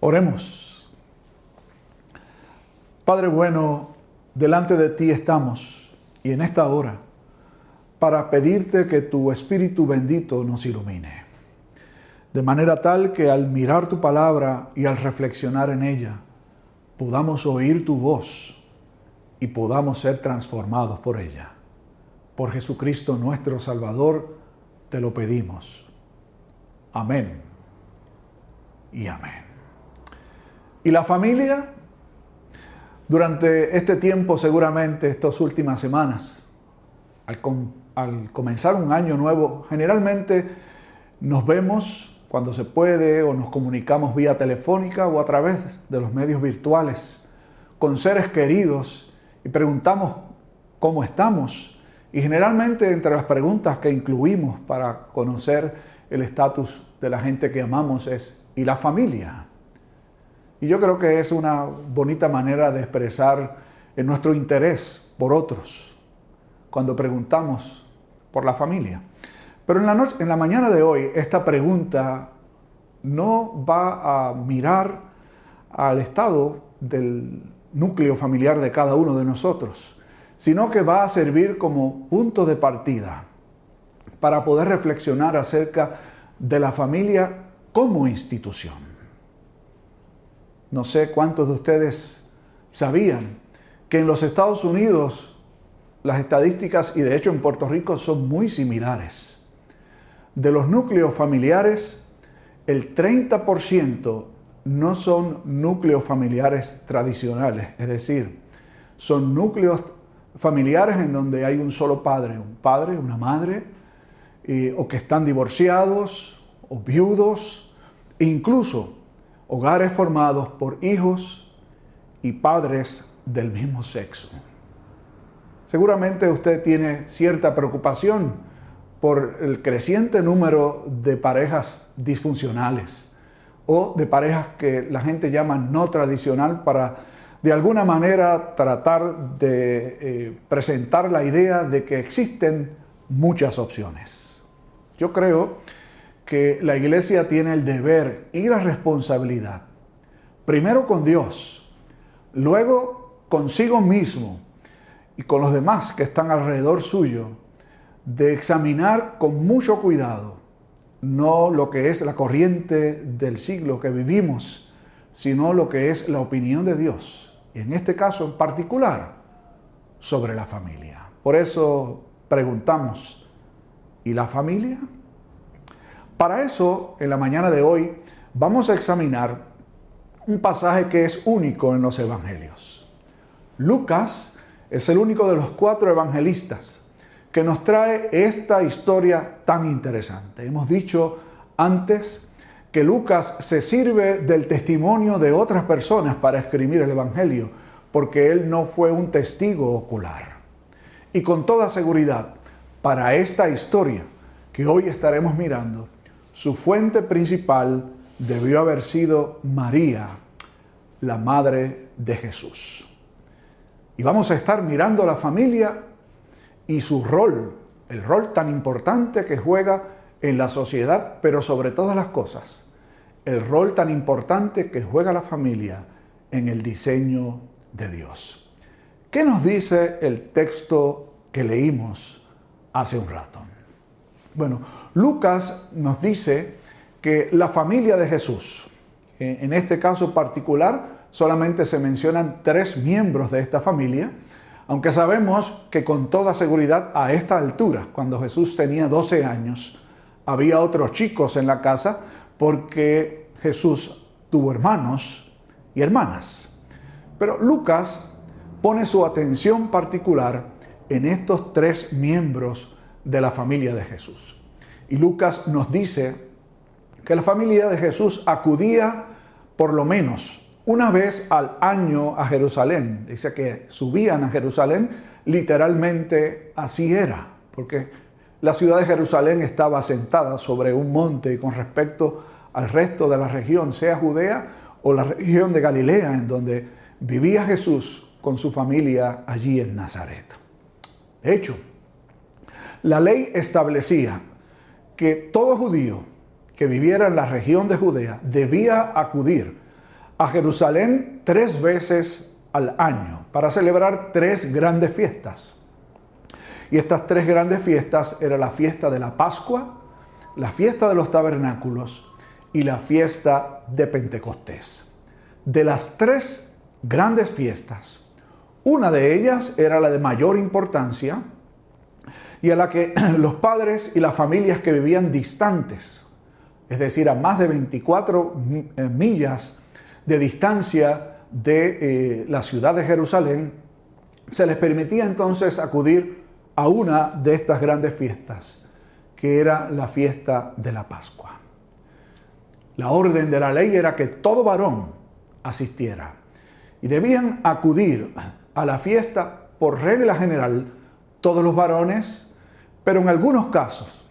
Oremos. Padre bueno, delante de ti estamos y en esta hora para pedirte que tu Espíritu bendito nos ilumine. De manera tal que al mirar tu palabra y al reflexionar en ella, podamos oír tu voz y podamos ser transformados por ella. Por Jesucristo nuestro Salvador, te lo pedimos. Amén y amén. ¿Y la familia? Durante este tiempo, seguramente, estas últimas semanas, al, al, comenzar un año nuevo, generalmente nos vemos cuando se puede o nos comunicamos vía telefónica o a través de los medios virtuales con seres queridos y preguntamos cómo estamos. Y generalmente entre las preguntas que incluimos para conocer el estatus de la gente que amamos es ¿y la familia? Y yo creo que es una bonita manera de expresar nuestro interés por otros cuando preguntamos por la familia. Pero en la, mañana de hoy esta pregunta no va a mirar al estado del núcleo familiar de cada uno de nosotros, sino que va a servir como punto de partida para poder reflexionar acerca de la familia como institución. No sé cuántos de ustedes sabían que en los Estados Unidos las estadísticas y de hecho en Puerto Rico son muy similares. De los núcleos familiares, el 30% no son núcleos familiares tradicionales, es decir, son núcleos familiares en donde hay un solo padre, un padre, una madre, o que están divorciados o viudos, incluso hogares formados por hijos y padres del mismo sexo. Seguramente usted tiene cierta preocupación por el creciente número de parejas disfuncionales o de parejas que la gente llama no tradicional para de alguna manera tratar de eh, presentar la idea de que existen muchas opciones. Yo creo que la iglesia tiene el deber y la responsabilidad, primero con Dios, luego consigo mismo y con los demás que están alrededor suyo, de examinar con mucho cuidado no lo que es la corriente del siglo que vivimos, sino lo que es la opinión de Dios, y en este caso en particular, sobre la familia. Por eso preguntamos, ¿y la familia? Para eso, en la mañana de hoy, vamos a examinar un pasaje que es único en los evangelios. Lucas es el único de los cuatro evangelistas que nos trae esta historia tan interesante. Hemos dicho antes que Lucas se sirve del testimonio de otras personas para escribir el Evangelio, porque él no fue un testigo ocular. Y con toda seguridad, para esta historia que hoy estaremos mirando, su fuente principal debió haber sido María, la madre de Jesús. Y vamos a estar mirando a la familia y su rol, el rol tan importante que juega en la sociedad, pero sobre todas las cosas, el rol tan importante que juega la familia en el diseño de Dios. ¿Qué nos dice el texto que leímos hace un rato? Bueno, Lucas nos dice que la familia de Jesús, en este caso particular, solamente se mencionan tres miembros de esta familia, aunque sabemos que con toda seguridad a esta altura, cuando Jesús tenía 12 años, había otros chicos en la casa porque Jesús tuvo hermanos y hermanas. Pero Lucas pone su atención particular en estos tres miembros de la familia de Jesús. Y Lucas nos dice que la familia de Jesús acudía por lo menos una vez al año a Jerusalén. Dice que subían a Jerusalén, literalmente así era, porque la ciudad de Jerusalén estaba asentada sobre un monte con respecto al resto de la región, sea Judea o la región de Galilea, en donde vivía Jesús con su familia allí en Nazaret. De hecho, la ley establecía que todo judío que viviera en la región de Judea debía acudir a Jerusalén tres veces al año para celebrar tres grandes fiestas. Y estas tres grandes fiestas eran la fiesta de la Pascua, la fiesta de los tabernáculos y la fiesta de Pentecostés. De las tres grandes fiestas, una de ellas era la de mayor importancia y a la que los padres y las familias que vivían distantes, es decir, a más de 24 eh, millas de distancia de eh, la ciudad de Jerusalén, se les permitía entonces acudir a una de estas grandes fiestas, que era la fiesta de la Pascua. La orden de la ley era que todo varón asistiera y debían acudir a la fiesta por regla general todos los varones, pero en algunos casos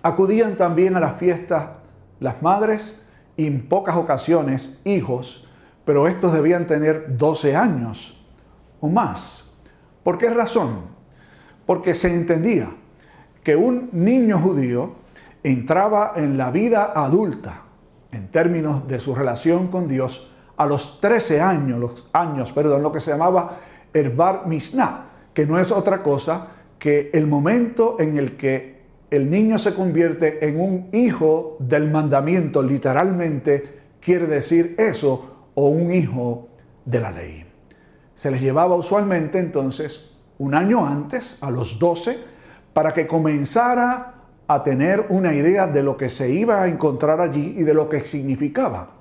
acudían también a la fiesta las madres y en pocas ocasiones hijos, pero estos debían tener 12 años o más. ¿Por qué razón? Porque se entendía que un niño judío entraba en la vida adulta en términos de su relación con Dios a los 13 años, los años, perdón, lo que se llamaba Erbar Mishnah, que no es otra cosa que el momento en el que el niño se convierte en un hijo del mandamiento, literalmente quiere decir eso, o un hijo de la ley. Se les llevaba usualmente entonces un año antes, a los 12, para que comenzara a tener una idea de lo que se iba a encontrar allí y de lo que significaba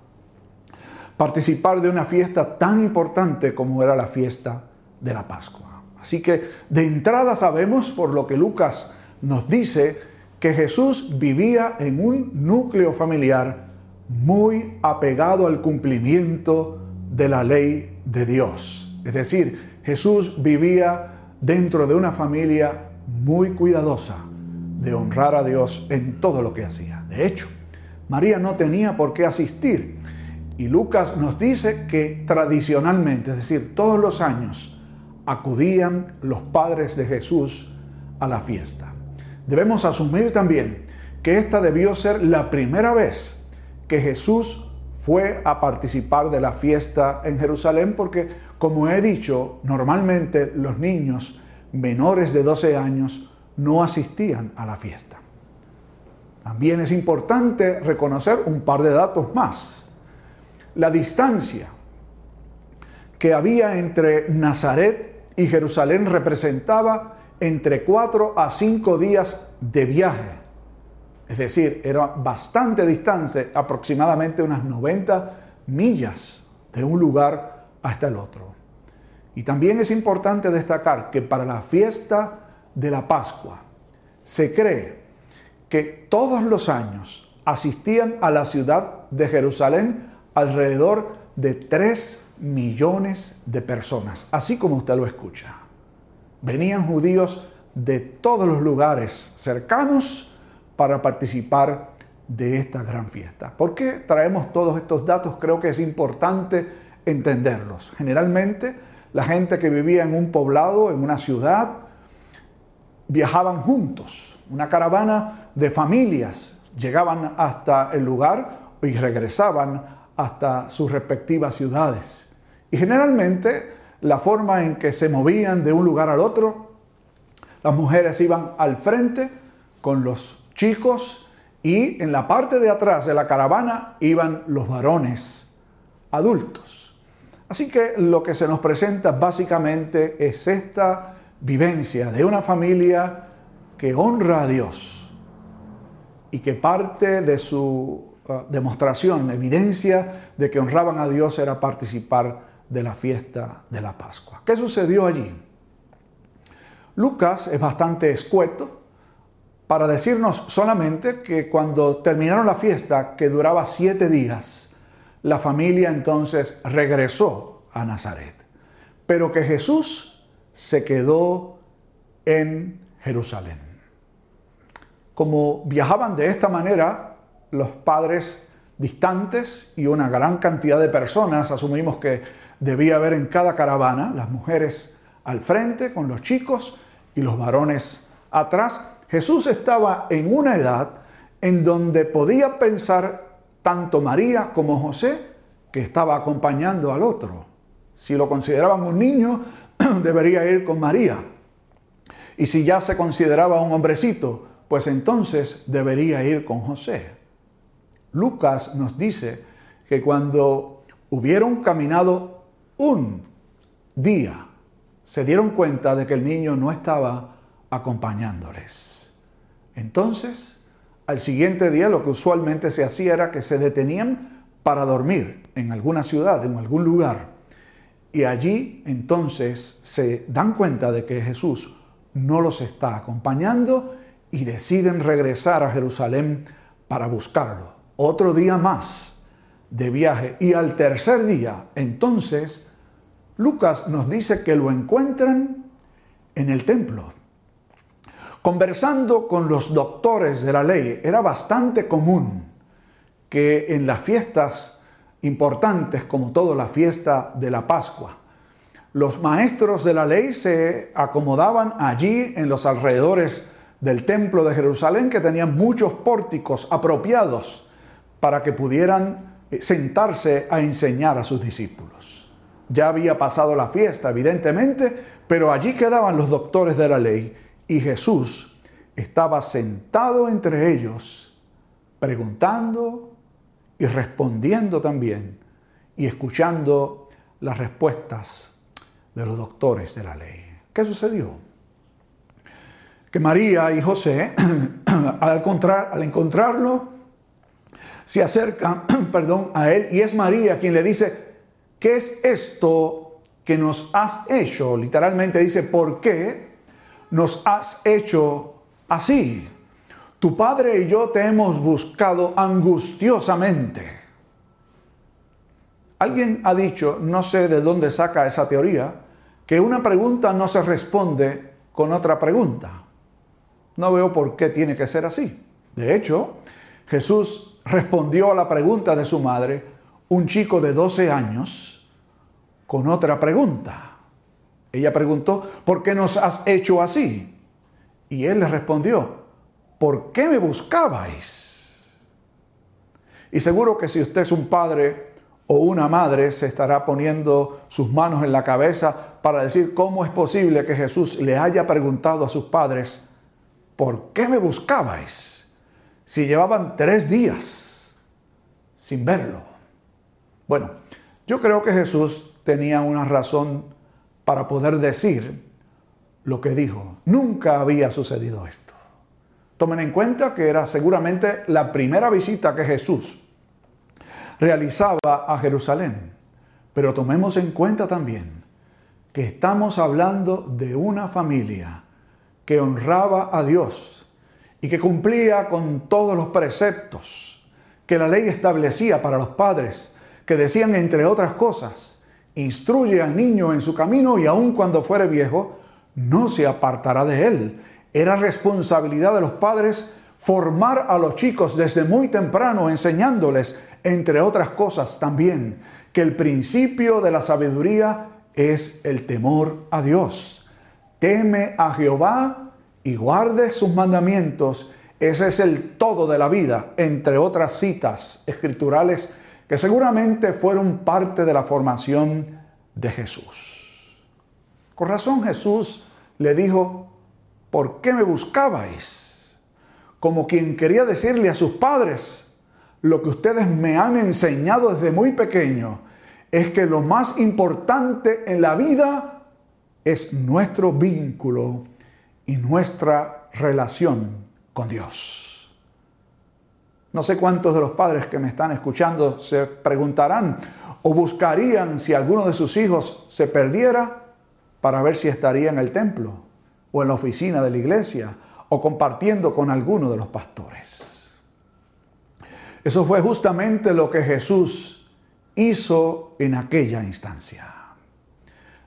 participar de una fiesta tan importante como era la fiesta de la Pascua. Así que de entrada sabemos por lo que Lucas nos dice que Jesús vivía en un núcleo familiar muy apegado al cumplimiento de la ley de Dios. Es decir, Jesús vivía dentro de una familia muy cuidadosa de honrar a Dios en todo lo que hacía. De hecho, María no tenía por qué asistir. Y Lucas nos dice que tradicionalmente, es decir, todos los años, acudían los padres de Jesús a la fiesta. Debemos asumir también que esta debió ser la primera vez que Jesús fue a participar de la fiesta en Jerusalén porque, como he dicho, normalmente los niños menores de 12 años no asistían a la fiesta. También es importante reconocer un par de datos más. La distancia que había entre Nazaret y Jerusalén representaba entre 4 a 5 días de viaje. Es decir, era bastante distancia, aproximadamente unas 90 millas de un lugar hasta el otro. Y también es importante destacar que para la fiesta de la Pascua se cree que todos los años asistían a la ciudad de Jerusalén alrededor de 3 millones de personas, así como usted lo escucha. Venían judíos de todos los lugares cercanos para participar de esta gran fiesta. ¿Por qué traemos todos estos datos? Creo que es importante entenderlos. Generalmente la gente que vivía en un poblado, en una ciudad, viajaban juntos, una caravana de familias, llegaban hasta el lugar y regresaban hasta sus respectivas ciudades. Y generalmente la forma en que se movían de un lugar al otro, las mujeres iban al frente con los chicos y en la parte de atrás de la caravana iban los varones adultos. Así que lo que se nos presenta básicamente es esta vivencia de una familia que honra a Dios y que parte de su uh, demostración, evidencia de que honraban a Dios era participar de la fiesta de la Pascua. ¿Qué sucedió allí? Lucas es bastante escueto para decirnos solamente que cuando terminaron la fiesta, que duraba siete días, la familia entonces regresó a Nazaret, pero que Jesús se quedó en Jerusalén. Como viajaban de esta manera los padres distantes y una gran cantidad de personas, asumimos que debía haber en cada caravana, las mujeres al frente con los chicos y los varones atrás, Jesús estaba en una edad en donde podía pensar tanto María como José que estaba acompañando al otro. Si lo consideraban un niño, debería ir con María. Y si ya se consideraba un hombrecito, pues entonces debería ir con José. Lucas nos dice que cuando hubieron caminado un día, se dieron cuenta de que el niño no estaba acompañándoles. Entonces, al siguiente día lo que usualmente se hacía era que se detenían para dormir en alguna ciudad, en algún lugar. Y allí entonces se dan cuenta de que Jesús no los está acompañando y deciden regresar a Jerusalén para buscarlo. Otro día más de viaje. Y al tercer día, entonces, Lucas nos dice que lo encuentran en el templo. Conversando con los doctores de la ley, era bastante común que en las fiestas importantes, como todo la fiesta de la Pascua, los maestros de la ley se acomodaban allí en los alrededores del templo de Jerusalén, que tenían muchos pórticos apropiados para que pudieran eh, sentarse a enseñar a sus discípulos. Ya había pasado la fiesta, evidentemente, pero allí quedaban los doctores de la ley y Jesús estaba sentado entre ellos, preguntando y respondiendo también y escuchando las respuestas de los doctores de la ley. ¿Qué sucedió? Que María y José, al, al encontrarlo, se acercan perdón, a él y es María quien le dice, ¿qué es esto que nos has hecho? Literalmente dice, ¿por qué? nos has hecho así. Tu padre y yo te hemos buscado angustiosamente. Alguien ha dicho, no sé de dónde saca esa teoría, que una pregunta no se responde con otra pregunta. No veo por qué tiene que ser así. De hecho, Jesús respondió a la pregunta de su madre, un chico de 12 años, con otra pregunta. Ella preguntó, ¿por qué nos has hecho así? Y él le respondió, ¿por qué me buscabais? Y seguro que si usted es un padre o una madre, se estará poniendo sus manos en la cabeza para decir cómo es posible que Jesús le haya preguntado a sus padres, ¿por qué me buscabais? Si llevaban tres días sin verlo. Bueno, yo creo que Jesús tenía una razón para poder decir lo que dijo. Nunca había sucedido esto. Tomen en cuenta que era seguramente la primera visita que Jesús realizaba a Jerusalén. Pero tomemos en cuenta también que estamos hablando de una familia que honraba a Dios y que cumplía con todos los preceptos que la ley establecía para los padres, que decían, entre otras cosas, instruye al niño en su camino y aun cuando fuere viejo, no se apartará de él. Era responsabilidad de los padres formar a los chicos desde muy temprano, enseñándoles, entre otras cosas también, que el principio de la sabiduría es el temor a Dios. Teme a Jehová y guarde sus mandamientos. Ese es el todo de la vida, entre otras citas escriturales que seguramente fueron parte de la formación de Jesús. Con razón Jesús le dijo, ¿por qué me buscabais? Como quien quería decirle a sus padres, lo que ustedes me han enseñado desde muy pequeño es que lo más importante en la vida es nuestro vínculo y nuestra relación con Dios. No sé cuántos de los padres que me están escuchando se preguntarán o buscarían si alguno de sus hijos se perdiera para ver si estaría en el templo o en la oficina de la iglesia o compartiendo con alguno de los pastores. Eso fue justamente lo que Jesús hizo en aquella instancia,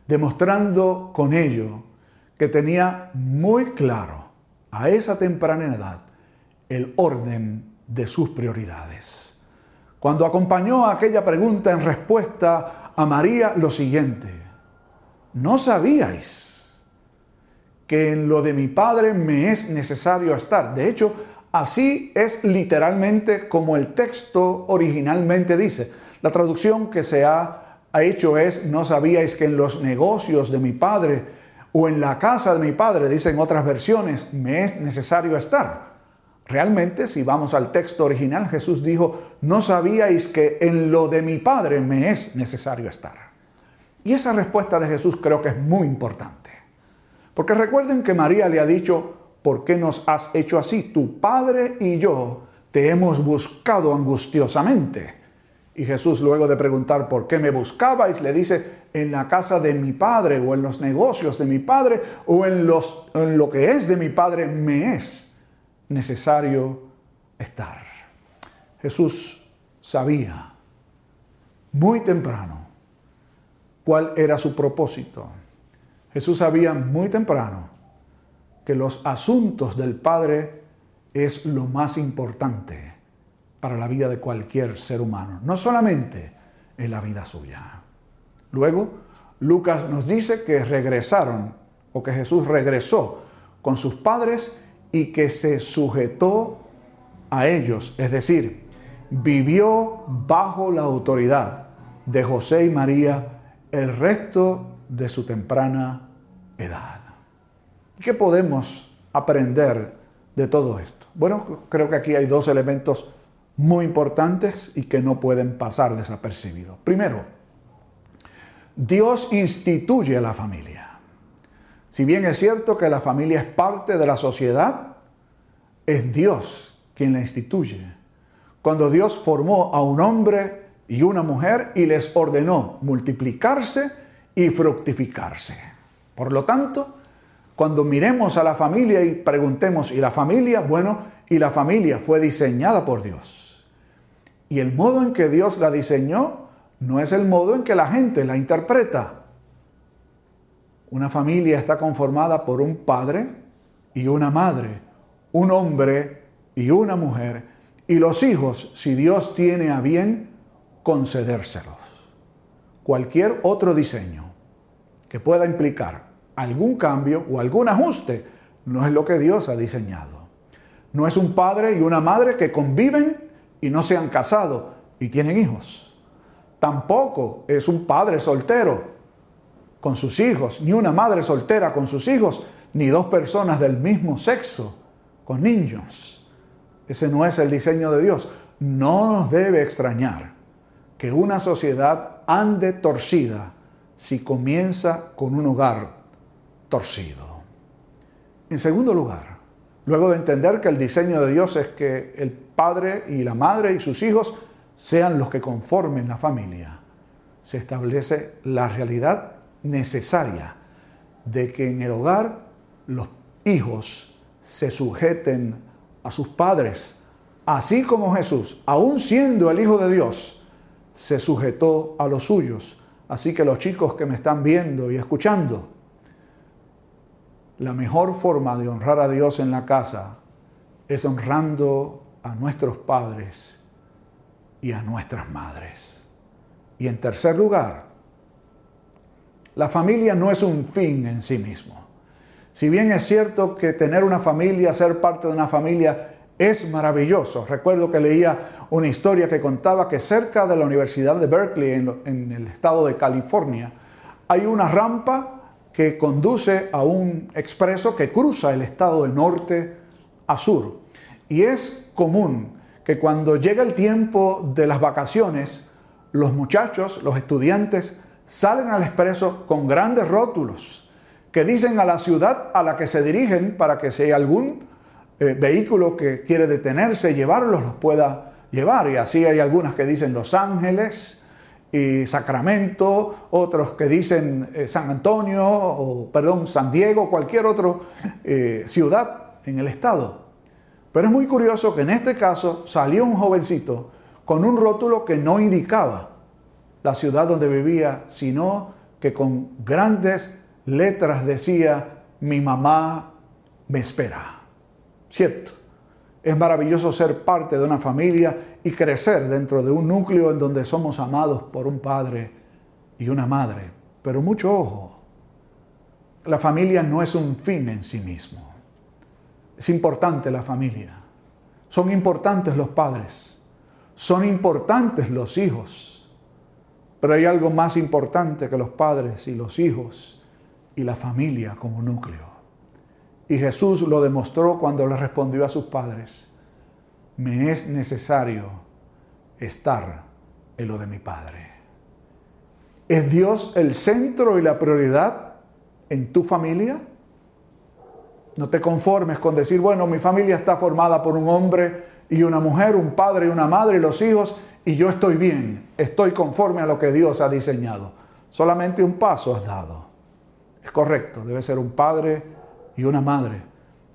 demostrando con ello que tenía muy claro a esa temprana edad el orden de sus prioridades. Cuando acompañó a aquella pregunta en respuesta a María lo siguiente, ¿no sabíais que en lo de mi Padre me es necesario estar? De hecho, así es literalmente como el texto originalmente dice. La traducción que se ha, hecho es, no sabíais que en los negocios de mi padre o en la casa de mi padre, dicen otras versiones, me es necesario estar. Realmente, si vamos al texto original, Jesús dijo, no sabíais que en lo de mi padre me es necesario estar. Y esa respuesta de Jesús creo que es muy importante. Porque recuerden que María le ha dicho, ¿por qué nos has hecho así? Tu padre y yo te hemos buscado angustiosamente. Y Jesús luego de preguntar por qué me buscabais, le dice, en la casa de mi padre o en los negocios de mi padre o en, los, en lo que es de mi padre me es necesario estar. Jesús sabía muy temprano cuál era su propósito. Jesús sabía muy temprano que los asuntos del Padre es lo más importante para la vida de cualquier ser humano, no solamente en la vida suya. Luego, Lucas nos dice que regresaron, o que Jesús regresó con sus padres y que se sujetó a ellos, es decir, vivió bajo la autoridad de José y María el resto de su temprana edad. ¿Qué podemos aprender de todo esto? Bueno, creo que aquí hay dos elementos muy importantes y que no pueden pasar desapercibidos. Primero, Dios instituye la familia. Si bien es cierto que la familia es parte de la sociedad, es Dios quien la instituye. Cuando Dios formó a un hombre y una mujer y les ordenó multiplicarse y fructificarse. Por lo tanto, cuando miremos a la familia y preguntemos, ¿y la familia? Bueno, y la familia fue diseñada por Dios. Y el modo en que Dios la diseñó no es el modo en que la gente la interpreta. Una familia está conformada por un padre y una madre, un hombre y una mujer, y los hijos, si Dios tiene a bien, concedérselos. Cualquier otro diseño que pueda implicar algún cambio o algún ajuste no es lo que Dios ha diseñado. No es un padre y una madre que conviven y no se han casado y tienen hijos. Tampoco es un padre soltero con sus hijos, ni una madre soltera con sus hijos, ni dos personas del mismo sexo con niños. Ese no es el diseño de Dios. No nos debe extrañar que una sociedad ande torcida si comienza con un hogar torcido. En segundo lugar, luego de entender que el diseño de Dios es que el padre y la madre y sus hijos sean los que conformen la familia, se establece la realidad necesaria de que en el hogar los hijos se sujeten a sus padres, así como Jesús, aun siendo el Hijo de Dios, se sujetó a los suyos. Así que los chicos que me están viendo y escuchando, la mejor forma de honrar a Dios en la casa es honrando a nuestros padres y a nuestras madres. Y en tercer lugar, la familia no es un fin en sí mismo. Si bien es cierto que tener una familia, ser parte de una familia, es maravilloso. Recuerdo que leía una historia que contaba que cerca de la Universidad de Berkeley, en, el estado de California, hay una rampa que conduce a un expreso que cruza el estado de norte a sur. Y es común que cuando llega el tiempo de las vacaciones, los muchachos, los estudiantes, salen al expreso con grandes rótulos que dicen a la ciudad a la que se dirigen para que si hay algún eh, vehículo que quiere detenerse, llevarlos, los pueda llevar. Y así hay algunas que dicen Los Ángeles y Sacramento, otros que dicen eh, San Antonio, o perdón, San Diego, cualquier otra eh, ciudad en el estado. Pero es muy curioso que en este caso salió un jovencito con un rótulo que no indicaba la ciudad donde vivía, sino que con grandes letras decía, mi mamá me espera. ¿cierto? Es maravilloso ser parte de una familia y crecer dentro de un núcleo en donde somos amados por un padre y una madre. Pero mucho ojo, la familia no es un fin en sí mismo. Es importante la familia. Son importantes los padres. Son importantes los hijos. Pero hay algo más importante que los padres y los hijos y la familia como núcleo. Y Jesús lo demostró cuando le respondió a sus padres, me es necesario estar en lo de mi Padre. ¿Es Dios el centro y la prioridad en tu familia? No te conformes con decir, bueno, mi familia está formada por un hombre y una mujer, un padre y una madre y los hijos, y yo estoy bien, estoy conforme a lo que Dios ha diseñado. Solamente un paso has dado. Es correcto, debe ser un padre y una madre.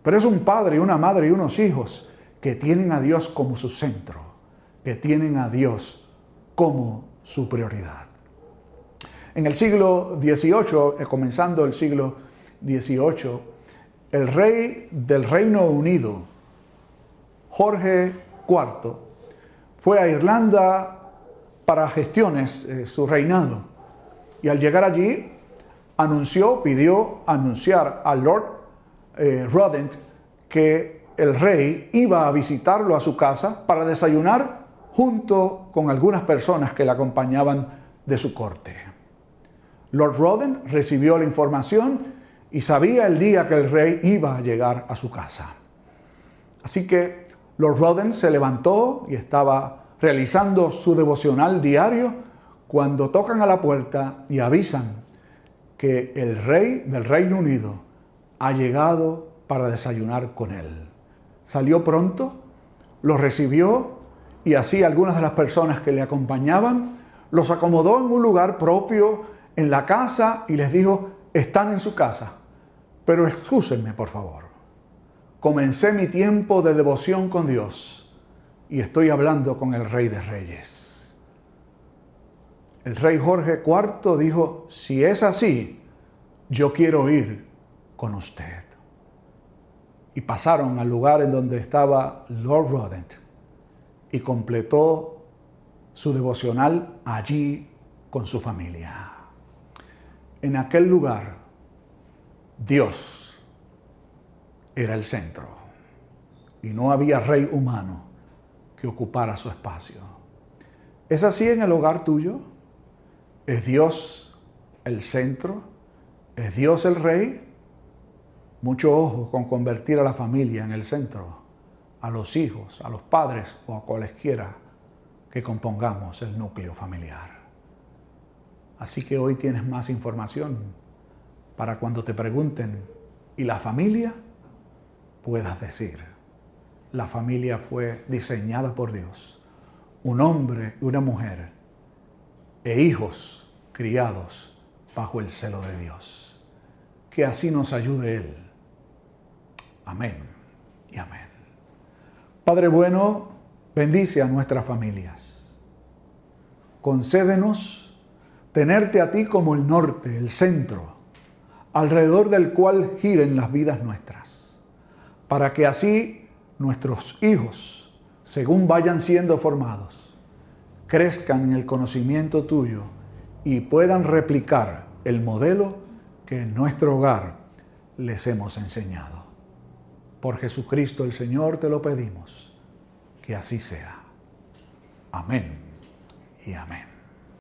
Pero es un padre y una madre y unos hijos que tienen a Dios como su centro, que tienen a Dios como su prioridad. En el siglo XVIII, eh, comenzando el siglo XVIII, el rey del Reino Unido, Jorge IV, fue a Irlanda para gestiones, eh, su reinado. Y al llegar allí, anunció, pidió anunciar a Lord eh, Rodent que el rey iba a visitarlo a su casa para desayunar junto con algunas personas que le acompañaban de su corte. Lord Roden recibió la información y sabía el día que el rey iba a llegar a su casa. Así que Lord Roden se levantó y estaba realizando su devocional diario cuando tocan a la puerta y avisan que el rey del Reino Unido ha llegado para desayunar con él. Salió pronto, lo recibió y así algunas de las personas que le acompañaban los acomodó en un lugar propio en la casa y les dijo, están en su casa, pero excúsenme por favor. Comencé mi tiempo de devoción con Dios y estoy hablando con el Rey de Reyes. El rey Jorge IV dijo, si es así, yo quiero ir con usted. Y pasaron al lugar en donde estaba Lord Rodent y completó su devocional allí con su familia. En aquel lugar, Dios era el centro y no había rey humano que ocupara su espacio. ¿Es así en el hogar tuyo? ¿Es Dios el centro? ¿Es Dios el rey? Mucho ojo con convertir a la familia en el centro, a los hijos, a los padres o a cualesquiera que compongamos el núcleo familiar. Así que hoy tienes más información para cuando te pregunten, ¿y la familia? puedas decir, la familia fue diseñada por Dios, un hombre una mujer, e hijos criados bajo el celo de Dios. Que así nos ayude Él. Amén y amén. Padre bueno, bendice a nuestras familias. Concédenos tenerte a ti como el norte, el centro, alrededor del cual giren las vidas nuestras, para que así nuestros hijos, según vayan siendo formados, crezcan en el conocimiento tuyo y puedan replicar el modelo que en nuestro hogar les hemos enseñado. Por Jesucristo el Señor te lo pedimos, que así sea. Amén y amén.